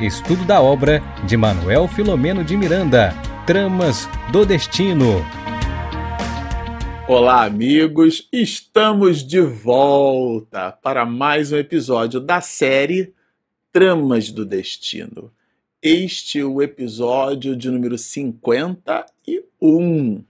Estudo da obra de Manuel Filomeno de Miranda, Tramas do Destino. Olá, amigos! Estamos de volta para mais um episódio da série Tramas do Destino. Este é o episódio de número 51.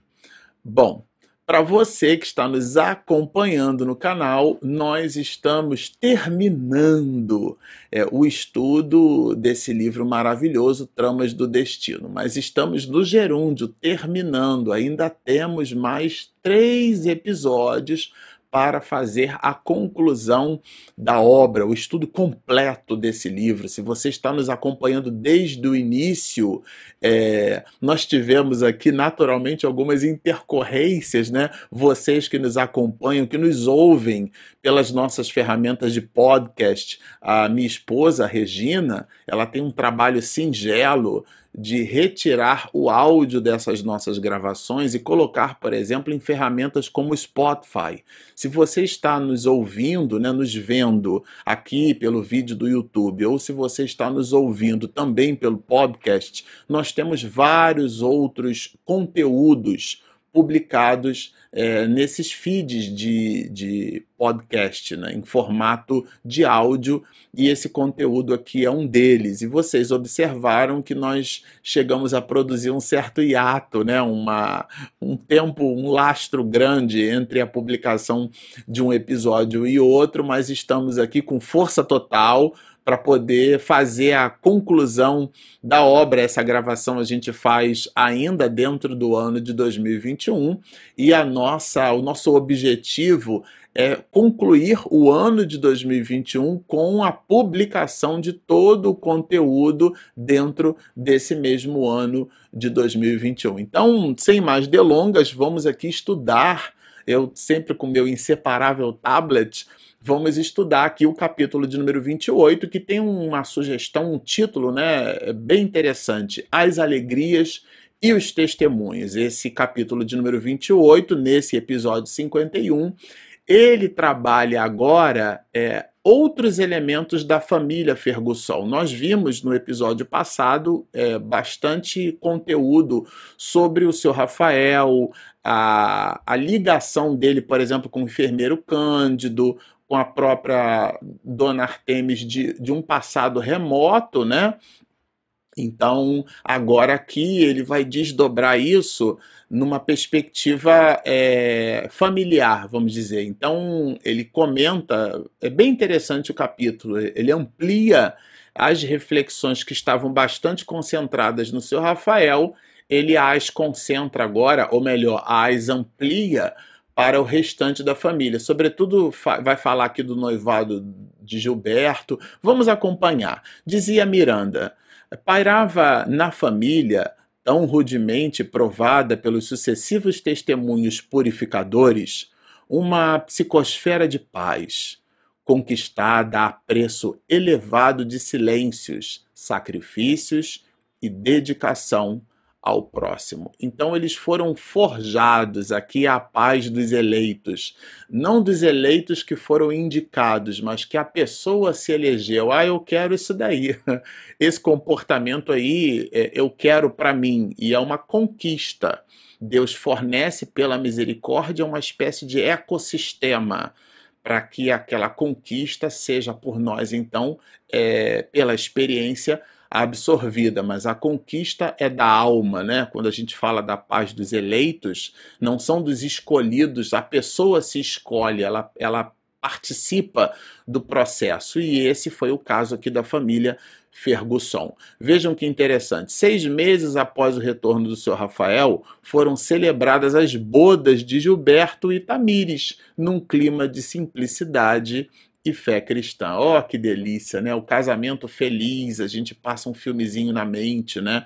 Bom, para você que está nos acompanhando no canal, nós estamos terminando é, o estudo desse livro maravilhoso, Tramas do Destino. Mas estamos no gerúndio, terminando. Ainda temos mais três episódios para fazer a conclusão da obra, o estudo completo desse livro. Se você está nos acompanhando desde o início, é, nós tivemos aqui naturalmente algumas intercorrências, né? Vocês que nos acompanham, que nos ouvem pelas nossas ferramentas de podcast. A minha esposa, a Regina, ela tem um trabalho singelo de retirar o áudio dessas nossas gravações e colocar, por exemplo, em ferramentas como Spotify. Se você está nos ouvindo, né, nos vendo aqui pelo vídeo do YouTube, ou se você está nos ouvindo também pelo podcast, nós temos vários outros conteúdos publicados é, nesses feeds de, de podcast, né, em formato de áudio, e esse conteúdo aqui é um deles. E vocês observaram que nós chegamos a produzir um certo hiato, né, uma, um tempo, um lastro grande entre a publicação de um episódio e outro, mas estamos aqui com força total para poder fazer a conclusão da obra. Essa gravação a gente faz ainda dentro do ano de 2021 e a nossa, o nosso objetivo é concluir o ano de 2021 com a publicação de todo o conteúdo dentro desse mesmo ano de 2021. Então, sem mais delongas, vamos aqui estudar. Eu sempre com meu inseparável tablet vamos estudar aqui o capítulo de número 28, que tem uma sugestão, um título né, bem interessante: As Alegrias e os Testemunhos. Esse capítulo de número 28, nesse episódio 51, ele trabalha agora é, outros elementos da família Ferguson. Nós vimos no episódio passado é, bastante conteúdo sobre o seu Rafael, a, a ligação dele, por exemplo, com o enfermeiro Cândido, com a própria Dona Artemis de, de um passado remoto, né? Então, agora aqui ele vai desdobrar isso numa perspectiva é, familiar, vamos dizer. Então, ele comenta, é bem interessante o capítulo, ele amplia as reflexões que estavam bastante concentradas no seu Rafael, ele as concentra agora, ou melhor, as amplia para o restante da família. Sobretudo, vai falar aqui do noivado de Gilberto. Vamos acompanhar. Dizia Miranda: pairava na família, tão rudemente provada pelos sucessivos testemunhos purificadores, uma psicosfera de paz, conquistada a preço elevado de silêncios, sacrifícios e dedicação ao próximo. Então eles foram forjados aqui a paz dos eleitos, não dos eleitos que foram indicados, mas que a pessoa se elegeu. Ah, eu quero isso daí. Esse comportamento aí é, eu quero para mim e é uma conquista. Deus fornece pela misericórdia uma espécie de ecossistema para que aquela conquista seja por nós, então, é, pela experiência, absorvida, mas a conquista é da alma, né? Quando a gente fala da paz dos eleitos, não são dos escolhidos, a pessoa se escolhe, ela, ela participa do processo. E esse foi o caso aqui da família Ferguson. Vejam que interessante. Seis meses após o retorno do seu Rafael, foram celebradas as bodas de Gilberto e Tamires, num clima de simplicidade e fé cristã. Oh, que delícia, né? O casamento feliz, a gente passa um filmezinho na mente, né?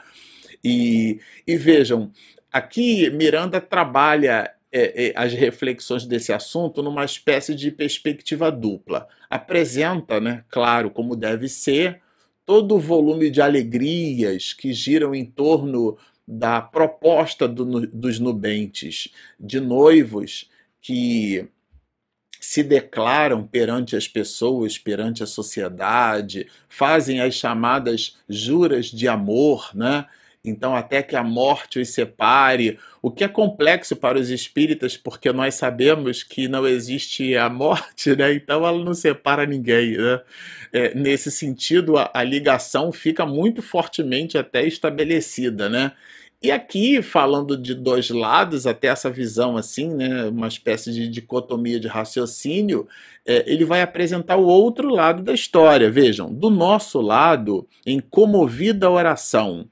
E, e vejam, aqui Miranda trabalha é, é, as reflexões desse assunto numa espécie de perspectiva dupla. Apresenta, né, claro, como deve ser, todo o volume de alegrias que giram em torno da proposta do, dos nubentes, de noivos que se declaram perante as pessoas, perante a sociedade, fazem as chamadas juras de amor, né? Então, até que a morte os separe, o que é complexo para os espíritas, porque nós sabemos que não existe a morte, né? Então, ela não separa ninguém, né? É, nesse sentido, a, a ligação fica muito fortemente até estabelecida, né? E aqui, falando de dois lados, até essa visão assim, né, uma espécie de dicotomia de raciocínio, é, ele vai apresentar o outro lado da história. Vejam, do nosso lado, em comovida oração,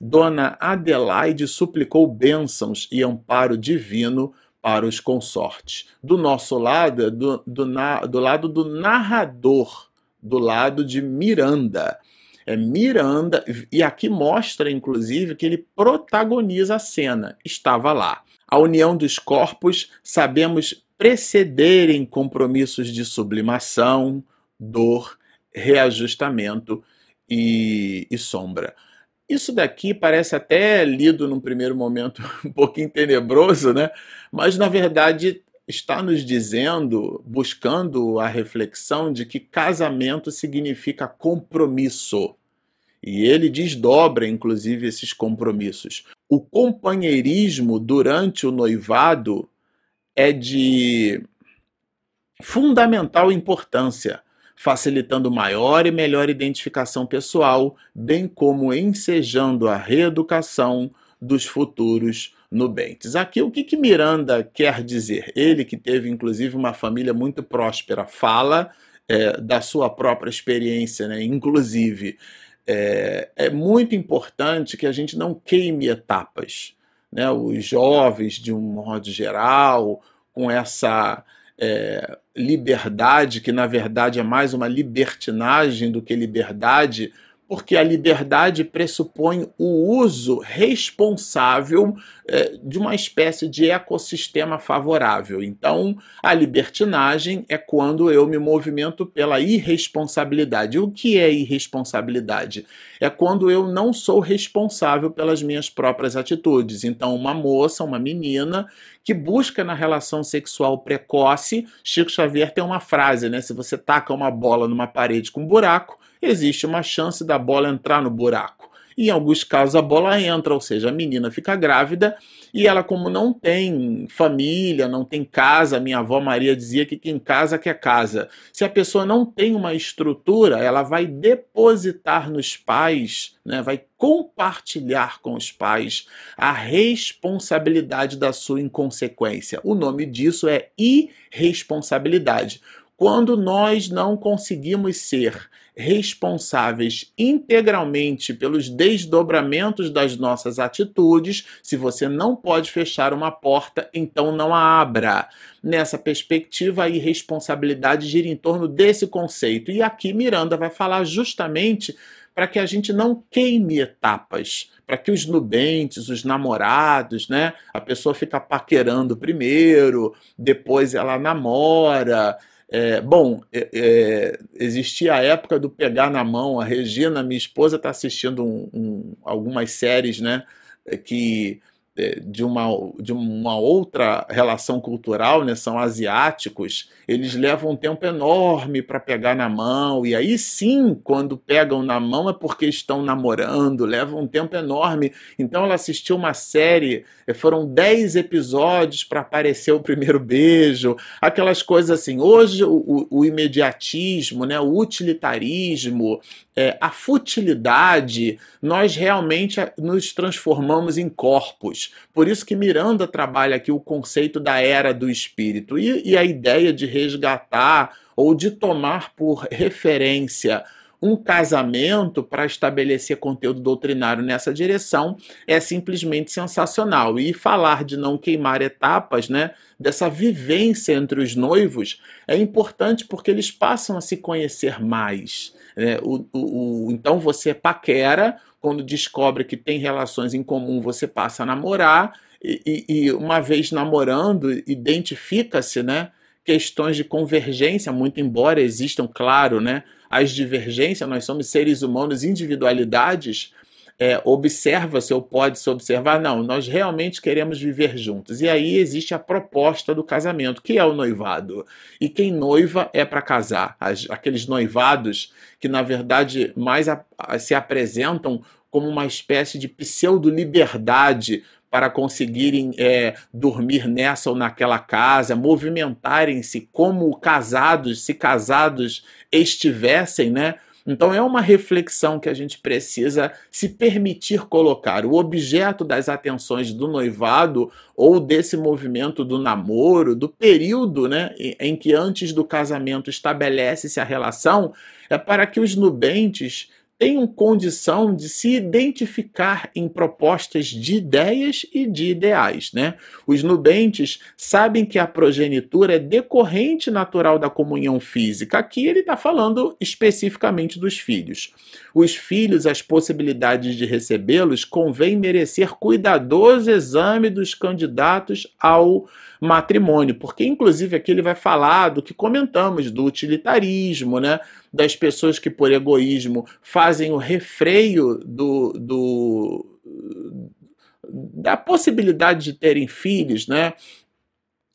Dona Adelaide suplicou bênçãos e amparo divino para os consortes. Do nosso lado, do, do, do lado do narrador, do lado de Miranda é Miranda, e aqui mostra, inclusive, que ele protagoniza a cena, estava lá. A união dos corpos, sabemos precederem compromissos de sublimação, dor, reajustamento e, e sombra. Isso daqui parece até lido num primeiro momento um pouquinho tenebroso, né? Mas na verdade está nos dizendo, buscando a reflexão de que casamento significa compromisso. E ele desdobra, inclusive, esses compromissos. O companheirismo durante o noivado é de fundamental importância, facilitando maior e melhor identificação pessoal, bem como ensejando a reeducação dos futuros nubentes. Aqui o que, que Miranda quer dizer? Ele que teve inclusive uma família muito próspera, fala é, da sua própria experiência, né? inclusive. É, é muito importante que a gente não queime etapas. Né? Os jovens, de um modo geral, com essa é, liberdade, que na verdade é mais uma libertinagem do que liberdade, porque a liberdade pressupõe o uso responsável é, de uma espécie de ecossistema favorável. Então, a libertinagem é quando eu me movimento pela irresponsabilidade. O que é irresponsabilidade? É quando eu não sou responsável pelas minhas próprias atitudes. Então, uma moça, uma menina que busca na relação sexual precoce, Chico Xavier tem uma frase, né? Se você taca uma bola numa parede com um buraco, existe uma chance da bola entrar no buraco. Em alguns casos a bola entra, ou seja, a menina fica grávida e ela, como não tem família, não tem casa, minha avó Maria dizia que quem casa quer casa. Se a pessoa não tem uma estrutura, ela vai depositar nos pais, né, vai compartilhar com os pais a responsabilidade da sua inconsequência. O nome disso é irresponsabilidade. Quando nós não conseguimos ser responsáveis integralmente pelos desdobramentos das nossas atitudes. Se você não pode fechar uma porta, então não a abra. Nessa perspectiva, a irresponsabilidade gira em torno desse conceito. E aqui Miranda vai falar justamente para que a gente não queime etapas, para que os nubentes, os namorados, né? A pessoa fica paquerando primeiro, depois ela namora, é, bom, é, é, existia a época do pegar na mão. A Regina, minha esposa, está assistindo um, um, algumas séries, né? Que é, de uma, de uma outra relação cultural, né, são asiáticos, eles levam um tempo enorme para pegar na mão, e aí sim, quando pegam na mão é porque estão namorando, levam um tempo enorme. Então ela assistiu uma série, é, foram 10 episódios para aparecer o primeiro beijo, aquelas coisas assim. Hoje o, o imediatismo, né, o utilitarismo, é, a futilidade, nós realmente nos transformamos em corpos. Por isso que Miranda trabalha aqui o conceito da era do espírito e, e a ideia de resgatar ou de tomar por referência um casamento para estabelecer conteúdo doutrinário nessa direção é simplesmente sensacional. E falar de não queimar etapas, né, dessa vivência entre os noivos, é importante porque eles passam a se conhecer mais. Né? O, o, o, então você paquera, quando descobre que tem relações em comum, você passa a namorar, e, e, e uma vez namorando, identifica-se, né? Questões de convergência, muito embora existam, claro, né? As divergências, nós somos seres humanos, individualidades, é, observa-se ou pode-se observar, não, nós realmente queremos viver juntos. E aí existe a proposta do casamento, que é o noivado. E quem noiva é para casar. As, aqueles noivados que, na verdade, mais a, a, se apresentam como uma espécie de pseudo-liberdade para conseguirem é, dormir nessa ou naquela casa, movimentarem-se como casados, se casados estivessem, né? Então é uma reflexão que a gente precisa se permitir colocar. O objeto das atenções do noivado ou desse movimento do namoro, do período né, em que antes do casamento estabelece-se a relação, é para que os nubentes tenham condição de se identificar em propostas de ideias e de ideais. Né? Os nubentes sabem que a progenitura é decorrente natural da comunhão física. Aqui ele está falando especificamente dos filhos. Os filhos, as possibilidades de recebê-los, convém merecer cuidadoso exame dos candidatos ao matrimônio, porque inclusive aqui ele vai falar do que comentamos, do utilitarismo, né? Das pessoas que por egoísmo fazem o refreio do, do da possibilidade de terem filhos, né?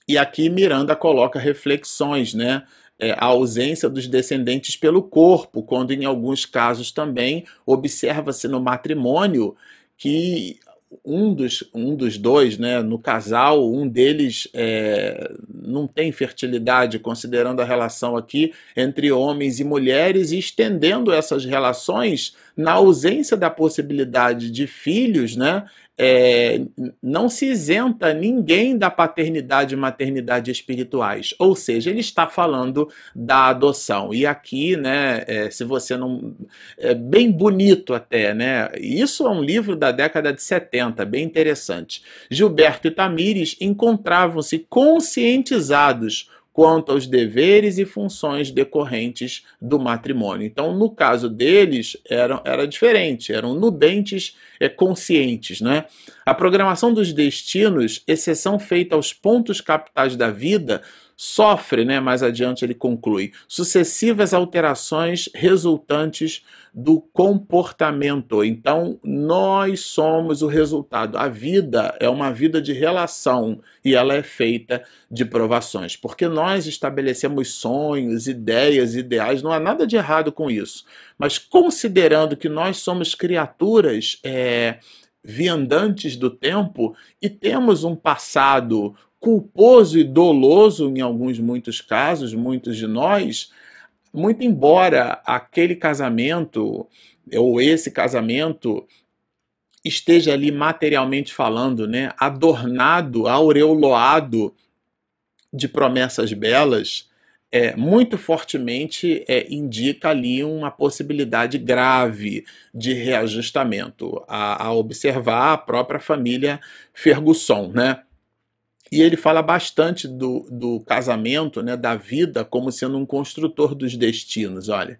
E aqui Miranda coloca reflexões, né? É, a ausência dos descendentes pelo corpo, quando em alguns casos também observa-se no matrimônio que um dos, um dos dois, né, no casal, um deles é, não tem fertilidade, considerando a relação aqui entre homens e mulheres, e estendendo essas relações na ausência da possibilidade de filhos, né, é, não se isenta ninguém da paternidade e maternidade espirituais. Ou seja, ele está falando da adoção. E aqui, né, é, se você não. É bem bonito até, né? Isso é um livro da década de 70, bem interessante. Gilberto e Tamires encontravam-se conscientizados quanto aos deveres e funções decorrentes do matrimônio. Então, no caso deles, era, era diferente, eram nubentes é, conscientes. Né? A programação dos destinos, exceção feita aos pontos capitais da vida, sofre, né, mais adiante ele conclui, sucessivas alterações resultantes do comportamento. Então, nós somos o resultado. A vida é uma vida de relação e ela é feita de provações, porque nós estabelecemos sonhos, ideias, ideais, não há nada de errado com isso. Mas considerando que nós somos criaturas é, viandantes do tempo e temos um passado culposo e doloso em alguns muitos casos, muitos de nós, muito embora aquele casamento ou esse casamento esteja ali materialmente falando, né, adornado, aureoloado de promessas belas, é, muito fortemente é, indica ali uma possibilidade grave de reajustamento a, a observar a própria família Ferguson, né? E ele fala bastante do, do casamento, né, da vida, como sendo um construtor dos destinos. Olha,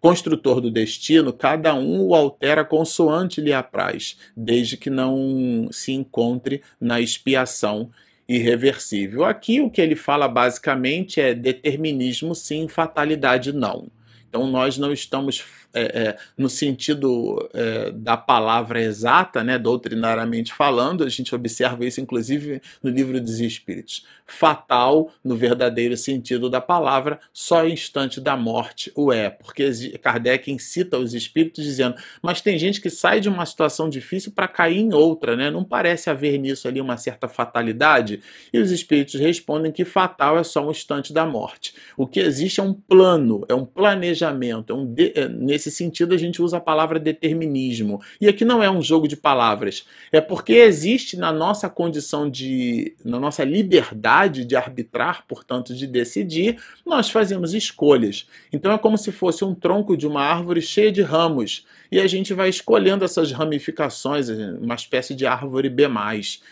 construtor do destino, cada um o altera consoante lhe apraz, desde que não se encontre na expiação irreversível. Aqui o que ele fala basicamente é determinismo sim, fatalidade não. Então nós não estamos é, é, no sentido é, da palavra exata, né, doutrinariamente falando, a gente observa isso inclusive no livro dos Espíritos. Fatal, no verdadeiro sentido da palavra, só instante da morte o é, porque Kardec incita os espíritos dizendo: mas tem gente que sai de uma situação difícil para cair em outra, né? não parece haver nisso ali uma certa fatalidade? E os espíritos respondem que fatal é só um instante da morte. O que existe é um plano, é um planejamento, é um de, é, nesse sentido, a gente usa a palavra determinismo. E aqui não é um jogo de palavras. É porque existe na nossa condição de. na nossa liberdade de arbitrar, portanto, de decidir, nós fazemos escolhas. Então é como se fosse um tronco de uma árvore cheia de ramos. E a gente vai escolhendo essas ramificações, uma espécie de árvore B.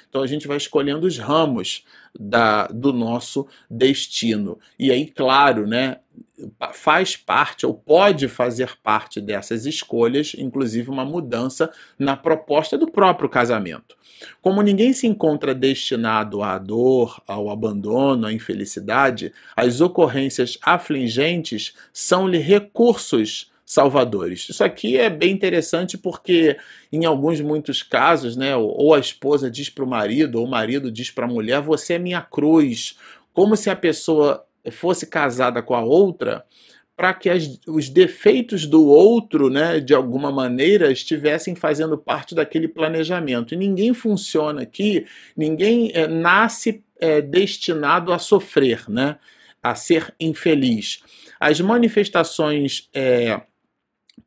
Então a gente vai escolhendo os ramos da, do nosso destino. E aí, claro, né, faz parte ou pode fazer parte dessas escolhas, inclusive uma mudança na proposta do próprio casamento. Como ninguém se encontra destinado à dor, ao abandono, à infelicidade, as ocorrências afligentes são-lhe recursos salvadores. Isso aqui é bem interessante porque, em alguns muitos casos, né, ou a esposa diz para o marido, ou o marido diz para a mulher: Você é minha cruz. Como se a pessoa fosse casada com a outra para que as, os defeitos do outro, né, de alguma maneira, estivessem fazendo parte daquele planejamento. E ninguém funciona aqui, ninguém é, nasce é, destinado a sofrer, né, a ser infeliz. As manifestações é,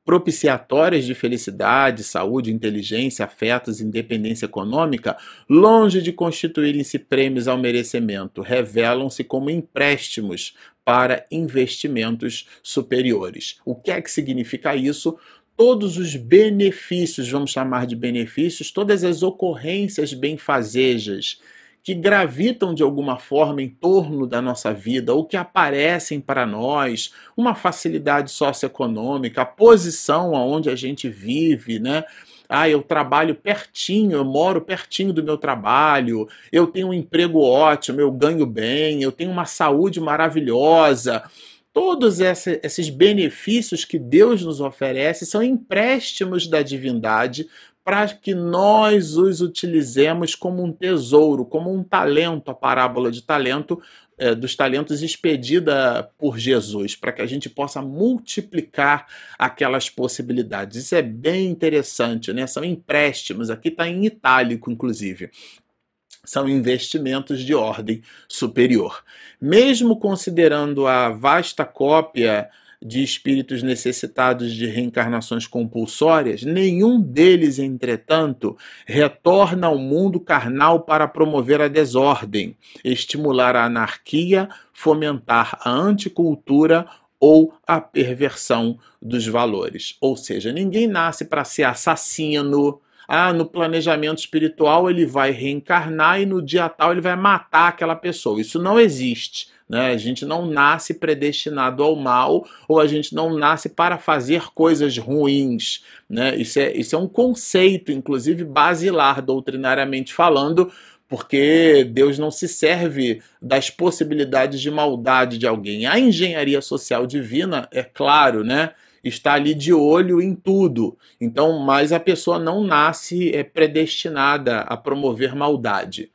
propiciatórias de felicidade, saúde, inteligência, afetos, independência econômica, longe de constituírem-se prêmios ao merecimento, revelam-se como empréstimos para investimentos superiores. O que é que significa isso? Todos os benefícios, vamos chamar de benefícios, todas as ocorrências benfazejas que gravitam de alguma forma em torno da nossa vida ou que aparecem para nós, uma facilidade socioeconômica, a posição aonde a gente vive, né? Ah, eu trabalho pertinho, eu moro pertinho do meu trabalho, eu tenho um emprego ótimo, eu ganho bem, eu tenho uma saúde maravilhosa. Todos esses benefícios que Deus nos oferece são empréstimos da divindade para que nós os utilizemos como um tesouro, como um talento, a parábola de talento, é, dos talentos expedida por Jesus, para que a gente possa multiplicar aquelas possibilidades. Isso é bem interessante, né? São empréstimos, aqui está em itálico, inclusive são investimentos de ordem superior. Mesmo considerando a vasta cópia de espíritos necessitados de reencarnações compulsórias, nenhum deles, entretanto, retorna ao mundo carnal para promover a desordem, estimular a anarquia, fomentar a anticultura ou a perversão dos valores. Ou seja, ninguém nasce para ser assassino. Ah, no planejamento espiritual ele vai reencarnar e no dia tal ele vai matar aquela pessoa. Isso não existe. Né? A gente não nasce predestinado ao mal ou a gente não nasce para fazer coisas ruins. Né? Isso, é, isso é um conceito, inclusive basilar, doutrinariamente falando, porque Deus não se serve das possibilidades de maldade de alguém. A engenharia social divina, é claro, né? está ali de olho em tudo. Então, mas a pessoa não nasce é, predestinada a promover maldade.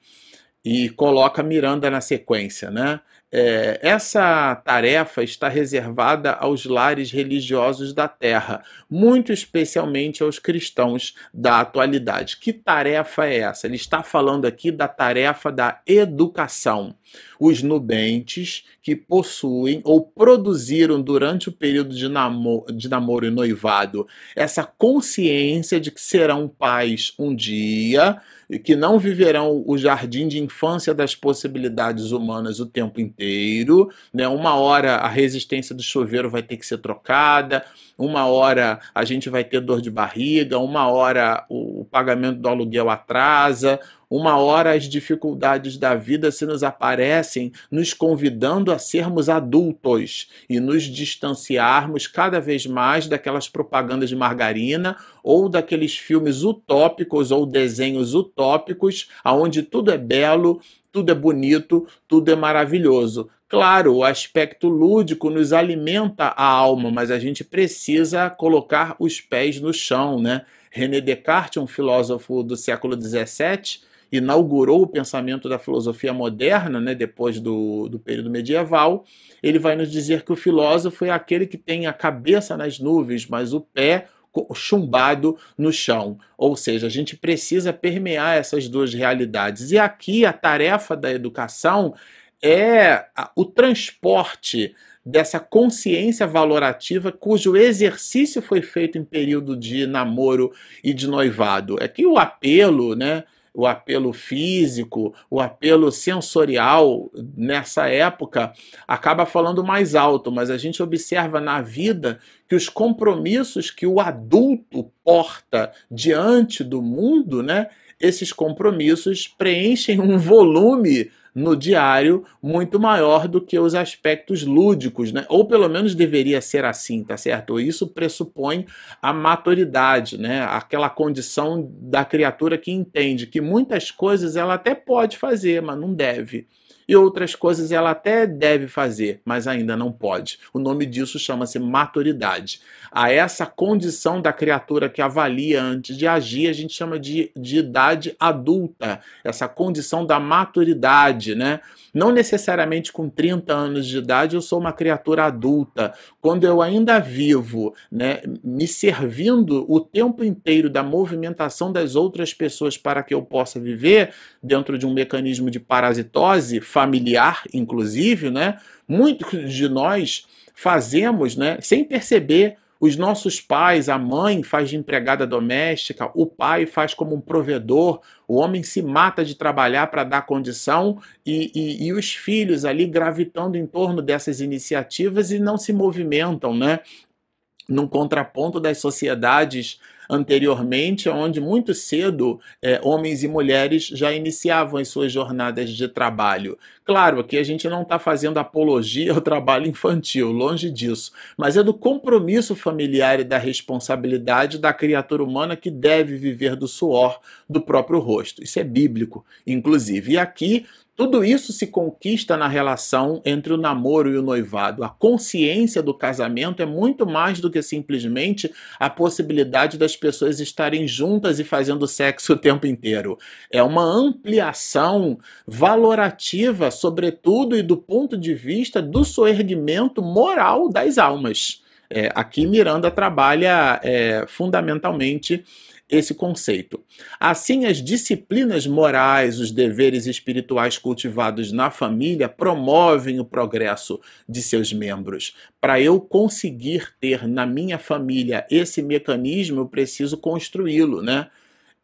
E coloca Miranda na sequência, né? É, essa tarefa está reservada aos lares religiosos da terra, muito especialmente aos cristãos da atualidade. Que tarefa é essa? Ele está falando aqui da tarefa da educação. Os nubentes que possuem ou produziram durante o período de namoro, de namoro e noivado essa consciência de que serão pais um dia que não viverão o jardim de infância das possibilidades humanas o tempo inteiro, né? Uma hora a resistência do chuveiro vai ter que ser trocada, uma hora a gente vai ter dor de barriga, uma hora o pagamento do aluguel atrasa, uma hora as dificuldades da vida se nos aparecem, nos convidando a sermos adultos e nos distanciarmos cada vez mais daquelas propagandas de margarina ou daqueles filmes utópicos ou desenhos utópicos, aonde tudo é belo, tudo é bonito, tudo é maravilhoso. Claro, o aspecto lúdico nos alimenta a alma, mas a gente precisa colocar os pés no chão, né? René Descartes, um filósofo do século XVII, inaugurou o pensamento da filosofia moderna, né, depois do, do período medieval, ele vai nos dizer que o filósofo é aquele que tem a cabeça nas nuvens, mas o pé chumbado no chão. Ou seja, a gente precisa permear essas duas realidades. E aqui a tarefa da educação é o transporte dessa consciência valorativa cujo exercício foi feito em período de namoro e de noivado. É que o apelo, né, o apelo físico, o apelo sensorial nessa época acaba falando mais alto, mas a gente observa na vida que os compromissos que o adulto porta diante do mundo, né, esses compromissos preenchem um volume no diário muito maior do que os aspectos lúdicos, né? Ou pelo menos deveria ser assim, tá certo? Isso pressupõe a maturidade, né? Aquela condição da criatura que entende que muitas coisas ela até pode fazer, mas não deve e outras coisas ela até deve fazer, mas ainda não pode. O nome disso chama-se maturidade. A essa condição da criatura que avalia antes de agir, a gente chama de, de idade adulta, essa condição da maturidade, né? Não necessariamente com 30 anos de idade eu sou uma criatura adulta. Quando eu ainda vivo, né, me servindo o tempo inteiro da movimentação das outras pessoas para que eu possa viver dentro de um mecanismo de parasitose familiar, inclusive, né? Muitos de nós fazemos, né, sem perceber os nossos pais, a mãe faz de empregada doméstica, o pai faz como um provedor, o homem se mata de trabalhar para dar condição e, e, e, os filhos ali gravitando em torno dessas iniciativas e não se movimentam, né? Num contraponto das sociedades anteriormente, onde muito cedo é, homens e mulheres já iniciavam as suas jornadas de trabalho. Claro, aqui a gente não está fazendo apologia ao trabalho infantil, longe disso, mas é do compromisso familiar e da responsabilidade da criatura humana que deve viver do suor do próprio rosto. Isso é bíblico, inclusive. E aqui tudo isso se conquista na relação entre o namoro e o noivado. A consciência do casamento é muito mais do que simplesmente a possibilidade das pessoas estarem juntas e fazendo sexo o tempo inteiro. É uma ampliação valorativa, sobretudo e do ponto de vista do soerguimento moral das almas. É, aqui Miranda trabalha é, fundamentalmente esse conceito. Assim, as disciplinas morais, os deveres espirituais cultivados na família promovem o progresso de seus membros. Para eu conseguir ter na minha família esse mecanismo, eu preciso construí-lo, né?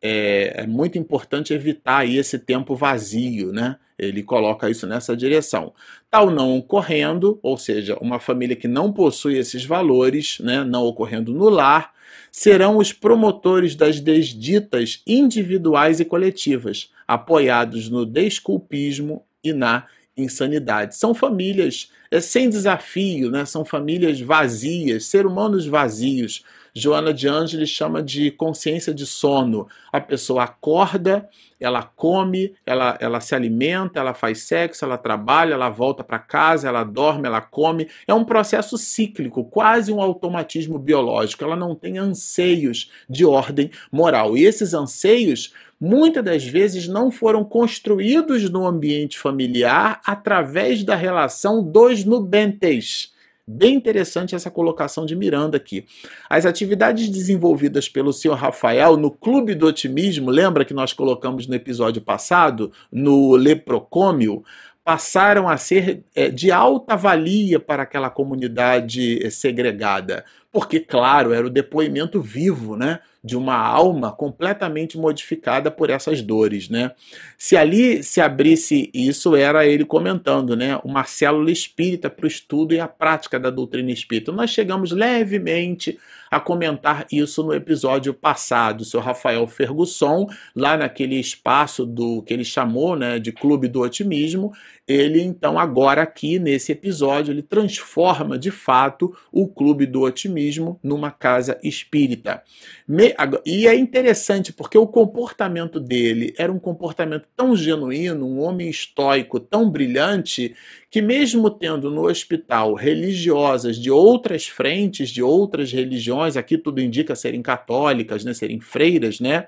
É, é, muito importante evitar esse tempo vazio, né? Ele coloca isso nessa direção. Tal não ocorrendo, ou seja, uma família que não possui esses valores, né, não ocorrendo no lar, serão os promotores das desditas individuais e coletivas, apoiados no desculpismo e na insanidade. São famílias é, sem desafio, né? são famílias vazias, seres humanos vazios. Joana de Ângeles chama de consciência de sono. A pessoa acorda, ela come, ela, ela se alimenta, ela faz sexo, ela trabalha, ela volta para casa, ela dorme, ela come. É um processo cíclico, quase um automatismo biológico. Ela não tem anseios de ordem moral. E esses anseios muitas das vezes não foram construídos no ambiente familiar através da relação dos nubentes. Bem interessante essa colocação de Miranda aqui. As atividades desenvolvidas pelo senhor Rafael no Clube do Otimismo, lembra que nós colocamos no episódio passado, no Leprocômio, passaram a ser é, de alta valia para aquela comunidade eh, segregada. Porque, claro, era o depoimento vivo, né? De uma alma completamente modificada por essas dores, né? Se ali se abrisse isso, era ele comentando, né? Uma célula espírita para o estudo e a prática da doutrina espírita. Nós chegamos levemente a comentar isso no episódio passado. O seu Rafael Fergusson, lá naquele espaço do que ele chamou né, de Clube do Otimismo, ele então agora aqui nesse episódio ele transforma de fato o Clube do Otimismo numa casa espírita. Me, e é interessante porque o comportamento dele era um comportamento tão genuíno, um homem estoico, tão brilhante, que mesmo tendo no hospital religiosas de outras frentes, de outras religiões, aqui tudo indica serem católicas, né, serem freiras, né,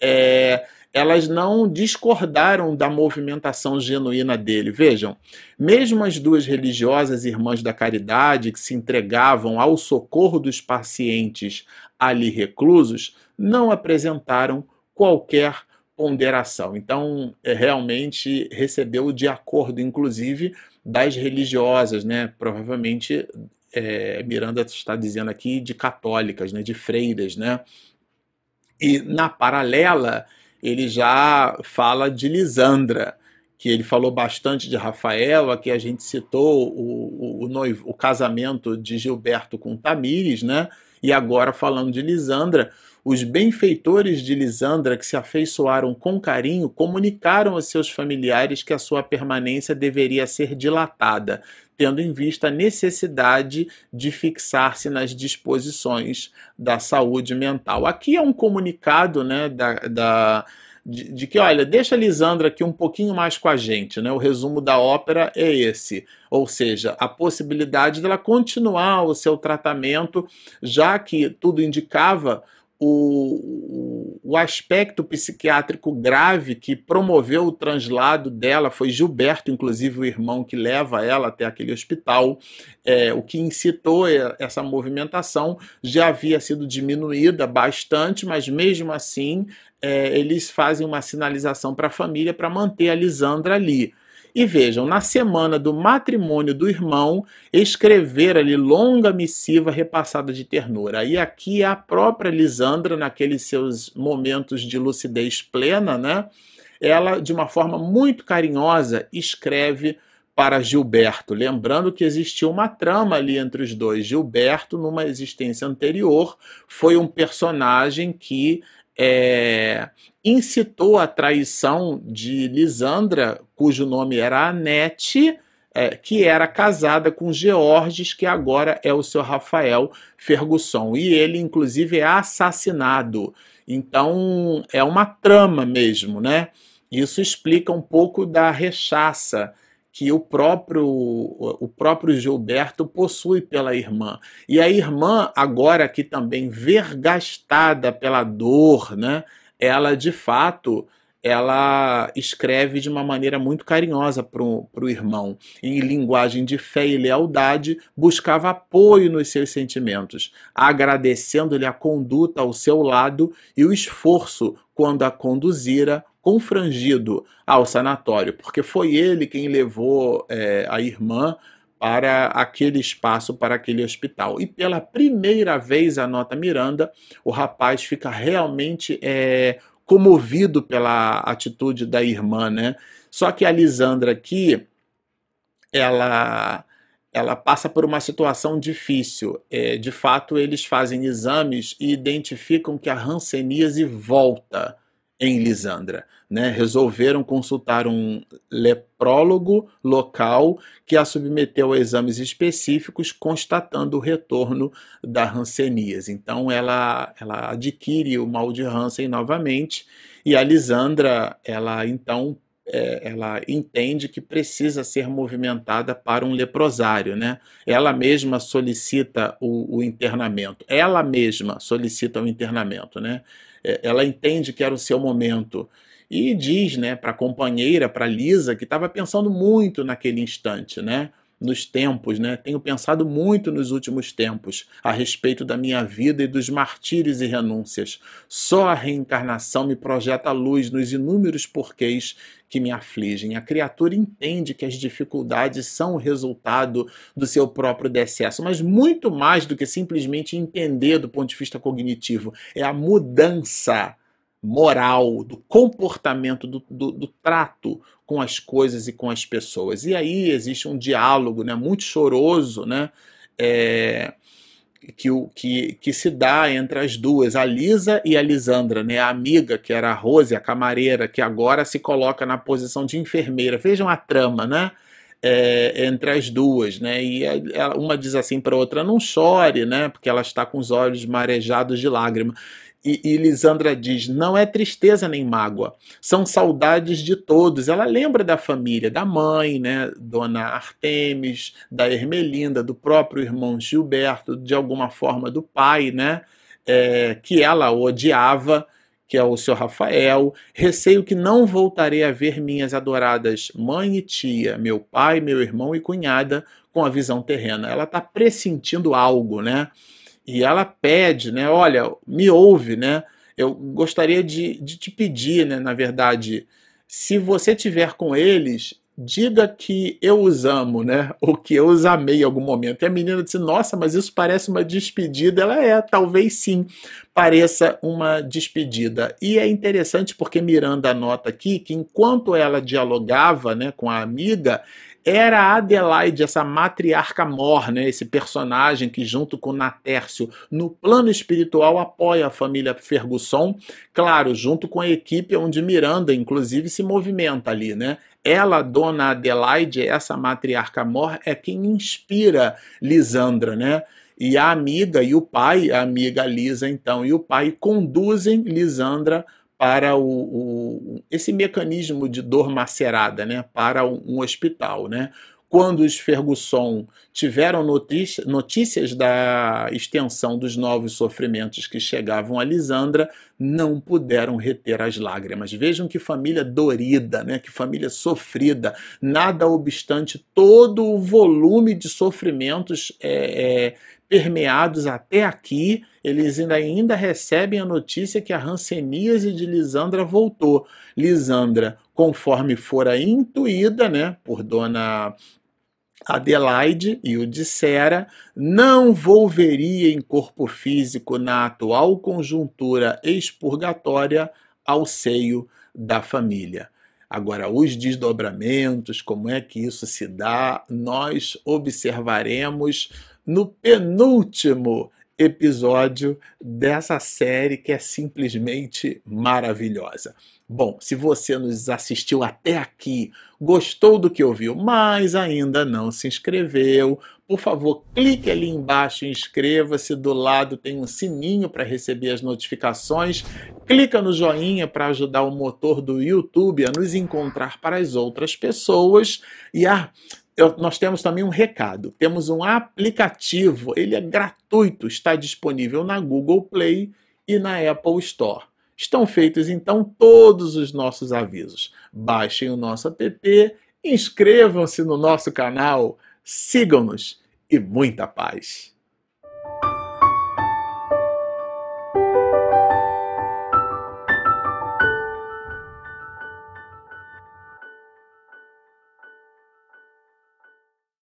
é, elas não discordaram da movimentação genuína dele. Vejam, mesmo as duas religiosas irmãs da caridade que se entregavam ao socorro dos pacientes ali reclusos, não apresentaram qualquer ponderação. Então, é, realmente recebeu de acordo, inclusive, das religiosas, né? Provavelmente é, Miranda está dizendo aqui de católicas, né? De freiras, né? E na paralela ele já fala de Lisandra, que ele falou bastante de Rafael, aqui a gente citou o, o, o, noivo, o casamento de Gilberto com Tamires, né? E agora falando de Lisandra, os benfeitores de Lisandra, que se afeiçoaram com carinho, comunicaram aos seus familiares que a sua permanência deveria ser dilatada, tendo em vista a necessidade de fixar-se nas disposições da saúde mental. Aqui é um comunicado né, da, da de, de, que, olha, deixa a Lisandra aqui um pouquinho mais com a gente, né? O resumo da ópera é esse, ou seja, a possibilidade dela continuar o seu tratamento, já que tudo indicava o, o aspecto psiquiátrico grave que promoveu o translado dela foi Gilberto, inclusive o irmão que leva ela até aquele hospital. É, o que incitou essa movimentação já havia sido diminuída bastante, mas mesmo assim é, eles fazem uma sinalização para a família para manter a Lisandra ali. E vejam, na semana do matrimônio do irmão, escrever ali longa missiva repassada de ternura. E aqui a própria Lisandra, naqueles seus momentos de lucidez plena, né? Ela, de uma forma muito carinhosa, escreve para Gilberto, lembrando que existia uma trama ali entre os dois. Gilberto, numa existência anterior, foi um personagem que é, incitou a traição de Lisandra, cujo nome era Anete, é, que era casada com Georges, que agora é o seu Rafael Fergusson. E ele, inclusive, é assassinado. Então, é uma trama mesmo, né? Isso explica um pouco da rechaça que o próprio, o próprio Gilberto possui pela irmã. E a irmã, agora que também vergastada pela dor, né, ela de fato ela escreve de uma maneira muito carinhosa para o irmão. Em linguagem de fé e lealdade, buscava apoio nos seus sentimentos, agradecendo-lhe a conduta ao seu lado e o esforço quando a conduzira confrangido ao sanatório, porque foi ele quem levou é, a irmã para aquele espaço, para aquele hospital. E pela primeira vez, anota Miranda, o rapaz fica realmente é, comovido pela atitude da irmã, né? Só que a Lisandra aqui, ela ela passa por uma situação difícil. É, de fato, eles fazem exames e identificam que a hanseníase volta em Lisandra. Né? Resolveram consultar um leprólogo local que a submeteu a exames específicos, constatando o retorno da hanseníase. Então ela, ela adquire o mal de Hansen novamente e a Lisandra, ela então é, ela entende que precisa ser movimentada para um leprosário, né? Ela mesma solicita o, o internamento, ela mesma solicita o internamento, né? É, ela entende que era o seu momento e diz, né, para a companheira, para Lisa, que estava pensando muito naquele instante, né? Nos tempos, né? Tenho pensado muito nos últimos tempos a respeito da minha vida e dos martírios e renúncias. Só a reencarnação me projeta luz nos inúmeros porquês que me afligem. A criatura entende que as dificuldades são o resultado do seu próprio decesso, mas muito mais do que simplesmente entender do ponto de vista cognitivo, é a mudança moral, do comportamento, do, do, do, trato com as coisas e com as pessoas. E aí existe um diálogo né, muito choroso né, é, que, que, que se dá entre as duas, a Lisa e a Lisandra, né, a amiga, que era a Rose, a camareira, que agora se coloca na posição de enfermeira. Vejam a trama, né? É, entre as duas, né? E uma diz assim para a outra: não chore, né? Porque ela está com os olhos marejados de lágrima. E, e, Lisandra diz: não é tristeza nem mágoa, são saudades de todos. Ela lembra da família, da mãe, né, Dona Artemis, da Ermelinda, do próprio irmão Gilberto, de alguma forma do pai, né, é, que ela odiava, que é o seu Rafael. Receio que não voltarei a ver minhas adoradas mãe e tia, meu pai, meu irmão e cunhada com a visão terrena. Ela está pressentindo algo, né? E ela pede, né? Olha, me ouve, né? Eu gostaria de, de te pedir, né? Na verdade, se você tiver com eles, diga que eu os amo, né? Ou que eu os amei em algum momento. E a menina disse: Nossa, mas isso parece uma despedida. Ela é, talvez sim, pareça uma despedida. E é interessante porque Miranda anota aqui que enquanto ela dialogava né, com a amiga, era Adelaide, essa matriarca mor, né, esse personagem que, junto com Natércio, no plano espiritual apoia a família Ferguson, claro, junto com a equipe onde Miranda, inclusive, se movimenta ali, né? Ela, dona Adelaide, essa matriarca mor, é quem inspira Lisandra, né? E a amiga e o pai, a amiga Lisa, então, e o pai conduzem Lisandra para o, o, esse mecanismo de dor macerada, né, para um, hospital, né. Quando os Ferguson tiveram notícia, notícias da extensão dos novos sofrimentos que chegavam a Lisandra, não puderam reter as lágrimas. Vejam que família dorida, né? que família sofrida. Nada obstante todo o volume de sofrimentos é, é, permeados até aqui, eles ainda, ainda recebem a notícia que a ranceníase de Lisandra voltou. Lisandra, conforme fora intuída né, por dona Adelaide e o dissera, não volveria em corpo físico na atual conjuntura expurgatória ao seio da família. Agora, os desdobramentos, como é que isso se dá, nós observaremos no penúltimo episódio dessa série que é simplesmente maravilhosa. Bom, se você nos assistiu até aqui, gostou do que ouviu, mas ainda não se inscreveu, por favor, clique ali embaixo inscreva-se. Do lado tem um sininho para receber as notificações. Clica no joinha para ajudar o motor do YouTube a nos encontrar para as outras pessoas. E ah, eu, nós temos também um recado. Temos um aplicativo, ele é gratuito, está disponível na Google Play e na Apple Store. Estão feitos então todos os nossos avisos. Baixem o nosso app, inscrevam-se no nosso canal, sigam-nos e muita paz.